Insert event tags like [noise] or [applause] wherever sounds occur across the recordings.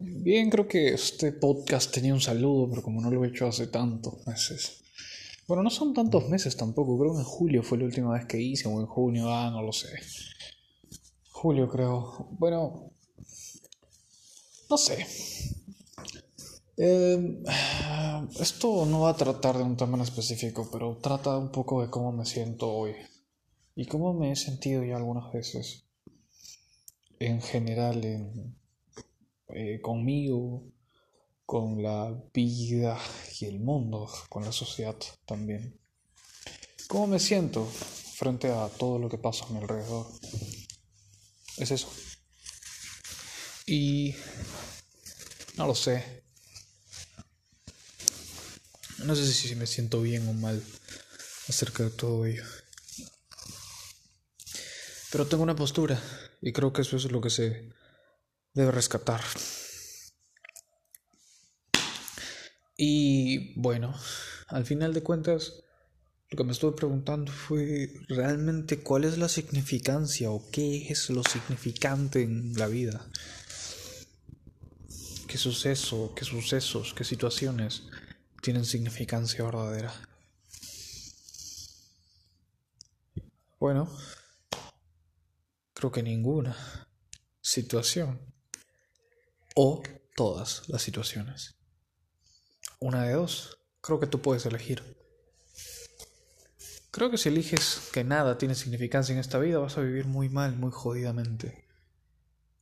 Bien, creo que este podcast tenía un saludo, pero como no lo he hecho hace tantos meses. Bueno, no son tantos meses tampoco, creo que en julio fue la última vez que hice, o en junio, ah, no lo sé. Julio creo. Bueno, no sé. Em, [sighs] esto no va a tratar de un tema en específico, pero trata un poco de cómo me siento hoy y cómo me he sentido ya algunas veces en general en, eh, conmigo, con la vida y el mundo, con la sociedad también. ¿Cómo me siento frente a todo lo que pasa a mi alrededor? Es eso. Y no lo sé. No sé si me siento bien o mal acerca de todo ello. Pero tengo una postura y creo que eso es lo que se debe rescatar. Y bueno, al final de cuentas, lo que me estuve preguntando fue realmente cuál es la significancia o qué es lo significante en la vida. ¿Qué suceso, qué sucesos, qué situaciones tienen significancia verdadera? Bueno, creo que ninguna situación o todas las situaciones. Una de dos, creo que tú puedes elegir. Creo que si eliges que nada tiene significancia en esta vida, vas a vivir muy mal, muy jodidamente.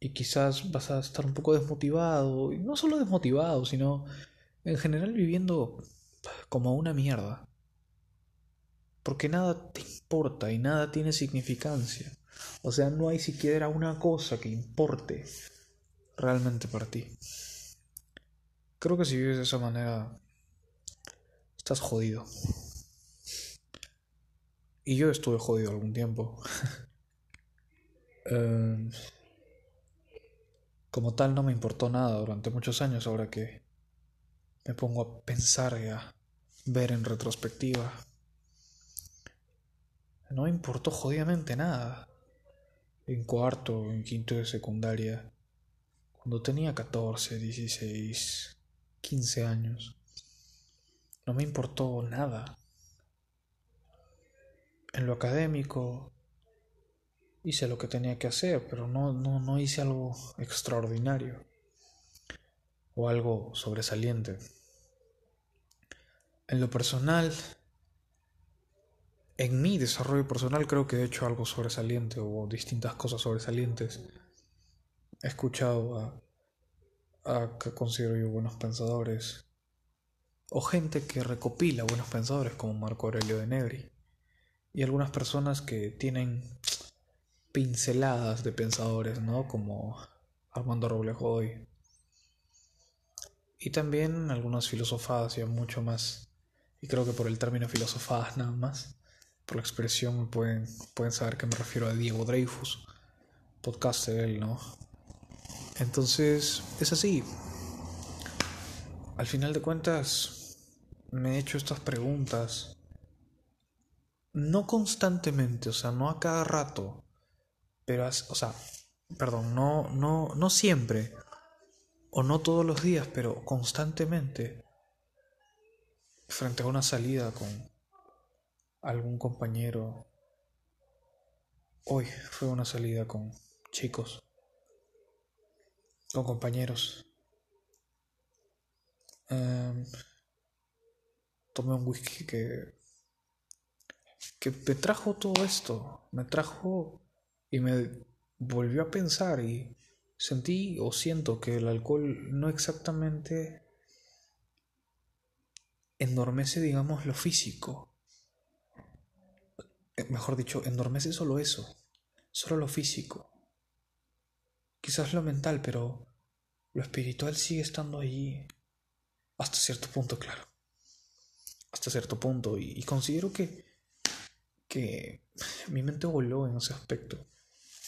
Y quizás vas a estar un poco desmotivado, y no solo desmotivado, sino en general viviendo como una mierda. Porque nada te importa y nada tiene significancia. O sea, no hay siquiera una cosa que importe realmente para ti. Creo que si vives de esa manera, estás jodido. Y yo estuve jodido algún tiempo. [laughs] Em, como tal no me importó nada durante muchos años ahora que me pongo a pensar y a ver en retrospectiva. No me importó jodidamente nada en cuarto, en quinto de secundaria, cuando tenía 14, 16, 15 años. No me importó nada. En lo académico hice lo que tenía que hacer, pero no, no, no hice algo extraordinario o algo sobresaliente. En lo personal, en mi desarrollo personal creo que he hecho algo sobresaliente o distintas cosas sobresalientes. He escuchado a, a que considero yo buenos pensadores o gente que recopila buenos pensadores como Marco Aurelio de Negri y algunas personas que tienen pinceladas de pensadores, ¿no? Como Armando Robles Godoy. Y también algunas filosofadas ya mucho más, y creo que por el término filosofadas nada más, por la expresión pueden, pueden saber que me refiero a Diego Dreyfus, podcast de él, ¿no? Entonces, es así. Al final de cuentas, me he hecho estas preguntas. No constantemente, o sea, no a cada rato, pero, o sea, perdón, no, no, no siempre, o no todos los días, pero constantemente, frente a una salida con, algún compañero. Hoy fue una salida con chicos, con compañeros. Em, tomé un whisky que, que me trajo todo esto, me trajo y me volvió a pensar y sentí o siento que el alcohol no exactamente endormece, digamos, lo físico, eh, mejor dicho, endormece solo eso, solo lo físico. Quizás lo mental, pero lo espiritual sigue estando allí hasta cierto punto, claro. Hasta cierto punto. Y, considero que, que mi mente voló en ese aspecto.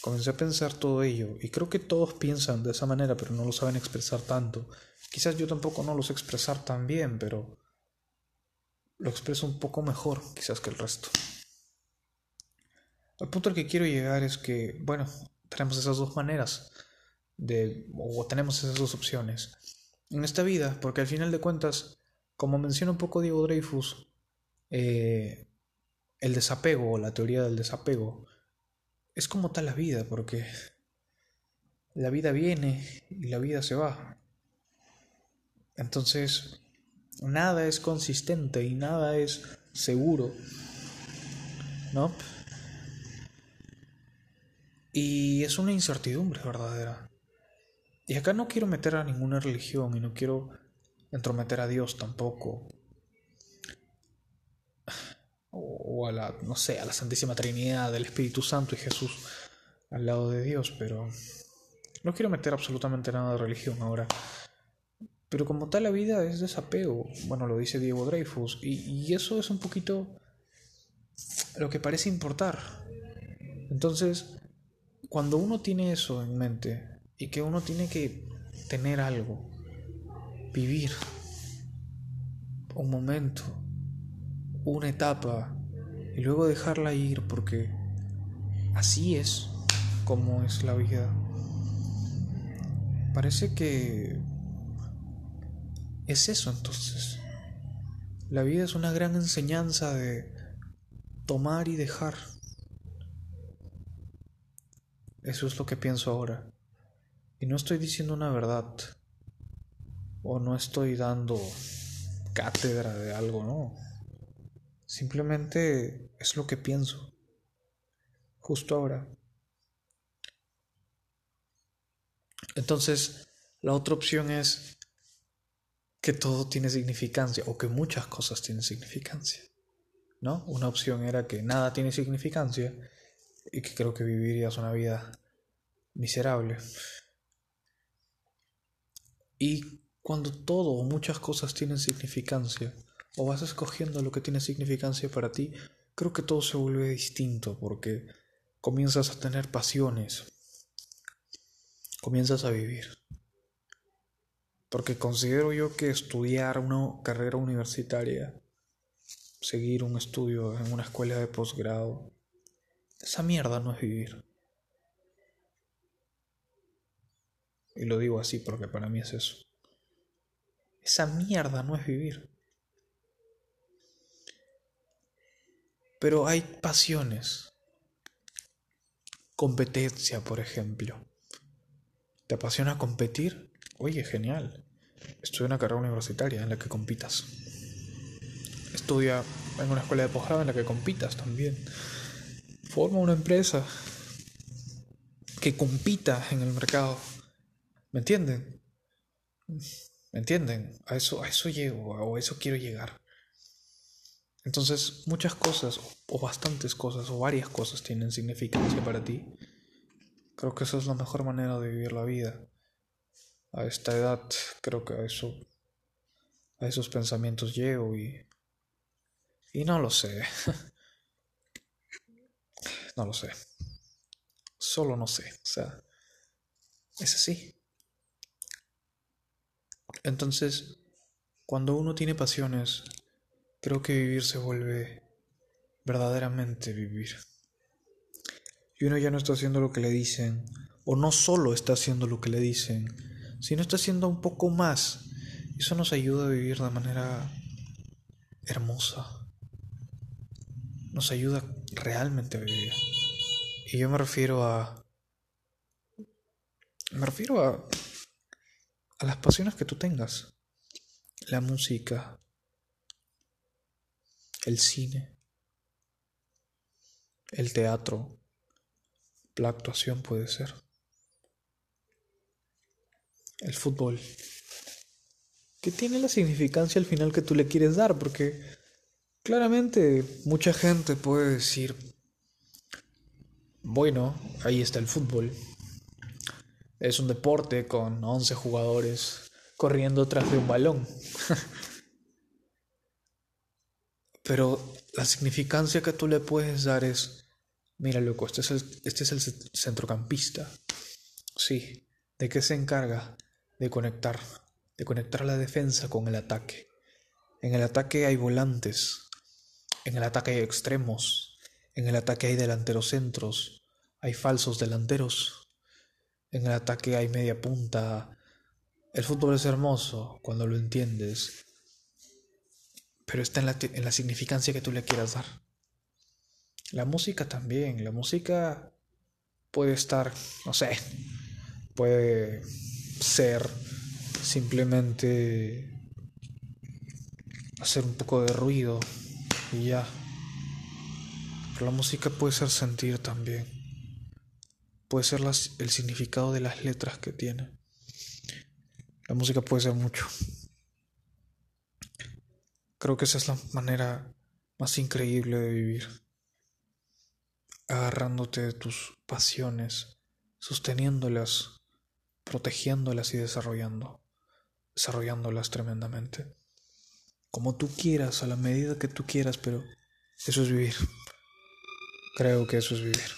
Comencé a pensar todo ello y creo que todos piensan de esa manera, pero no lo saben expresar tanto. Quizás yo tampoco no lo sé expresar tan bien, pero lo expreso un poco mejor quizás que el resto. El punto al que quiero llegar es que, bueno, tenemos esas dos maneras de, o tenemos esas dos opciones en esta vida, porque al final de cuentas, como menciona un poco Diego Dreyfus, eh, el desapego, la teoría del desapego, es como tal la vida, porque la vida viene y la vida se va. Entonces, nada es consistente y nada es seguro. ¿No? Y es una incertidumbre verdadera. Y acá no quiero meter a ninguna religión y no quiero entrometer a Dios tampoco. O a la, no sé, a la Santísima Trinidad del Espíritu Santo y Jesús al lado de Dios, pero no quiero meter absolutamente nada de religión ahora. Pero como tal la vida es desapego, bueno, lo dice Diego Dreyfus, y, y eso es un poquito lo que parece importar. Entonces, cuando uno tiene eso en mente, y que uno tiene que tener algo, vivir un momento, una etapa y luego dejarla ir porque así es como es la vida. Parece que es eso entonces. La vida es una gran enseñanza de tomar y dejar. Eso es lo que pienso ahora. Y no estoy diciendo una verdad. O no estoy dando cátedra de algo, no. Simplemente es lo que pienso. Justo ahora. Entonces, la otra opción es que todo tiene significancia o que muchas cosas tienen significancia. ¿No? Una opción era que nada tiene significancia y que creo que vivirías una vida miserable. Y cuando todo o muchas cosas tienen significancia, o vas escogiendo lo que tiene significancia para ti, creo que todo se vuelve distinto porque comienzas a tener pasiones, comienzas a vivir. Porque considero yo que estudiar una carrera universitaria, seguir un estudio en una escuela de posgrado, esa mierda no es vivir. Y lo digo así porque para mí es eso. Esa mierda no es vivir. Pero hay pasiones. Competencia, por ejemplo. ¿Te apasiona competir? Oye, genial. Estudia una carrera universitaria en la que compitas. Estudia en una escuela de posgrado en la que compitas también. Forma una empresa que compita en el mercado ¿Me entienden? ¿Me entienden? A eso, a eso llego, o a eso quiero llegar. Entonces, muchas cosas, o bastantes cosas, o varias cosas tienen significancia para ti. Creo que esa es la mejor manera de vivir la vida. A esta edad, creo que a eso, a esos pensamientos llego y, y no lo sé. [laughs] no lo sé. Solo no sé. O sea, es así. Entonces, cuando uno tiene pasiones, creo que vivir se vuelve verdaderamente vivir. Y uno ya no está haciendo lo que le dicen, o no solo está haciendo lo que le dicen, sino está haciendo un poco más. Eso nos ayuda a vivir de manera hermosa. Nos ayuda realmente a vivir. Y yo me refiero a... Me refiero a a las pasiones que tú tengas. La música, el cine, el teatro, la actuación puede ser, el fútbol, que tiene la significancia al final que tú le quieres dar, porque claramente mucha gente puede decir, bueno, ahí está el fútbol, es un deporte con 11 jugadores corriendo tras de un balón. [laughs] Pero la significancia que tú le puedes dar es, mira loco, este es el, este es el centrocampista. Sí, ¿de qué se encarga? De conectar, de conectar la defensa con el ataque. En el ataque hay volantes, en el ataque hay extremos, en el ataque hay delanteros centros, hay falsos delanteros. En el ataque hay media punta. El fútbol es hermoso cuando lo entiendes, pero está en la, en la significancia que tú le quieras dar. La música también, la música puede estar, no sé, puede ser simplemente hacer un poco de ruido y ya. Pero la música puede ser sentir también. Puede ser el significado de las letras que tiene. La música puede ser mucho. Creo que esa es la manera más increíble de vivir. Agarrándote de tus pasiones, sosteniéndolas, protegiéndolas y desarrollando, desarrollándolas tremendamente. Como tú quieras, a la medida que tú quieras, pero eso es vivir. Creo que eso es vivir.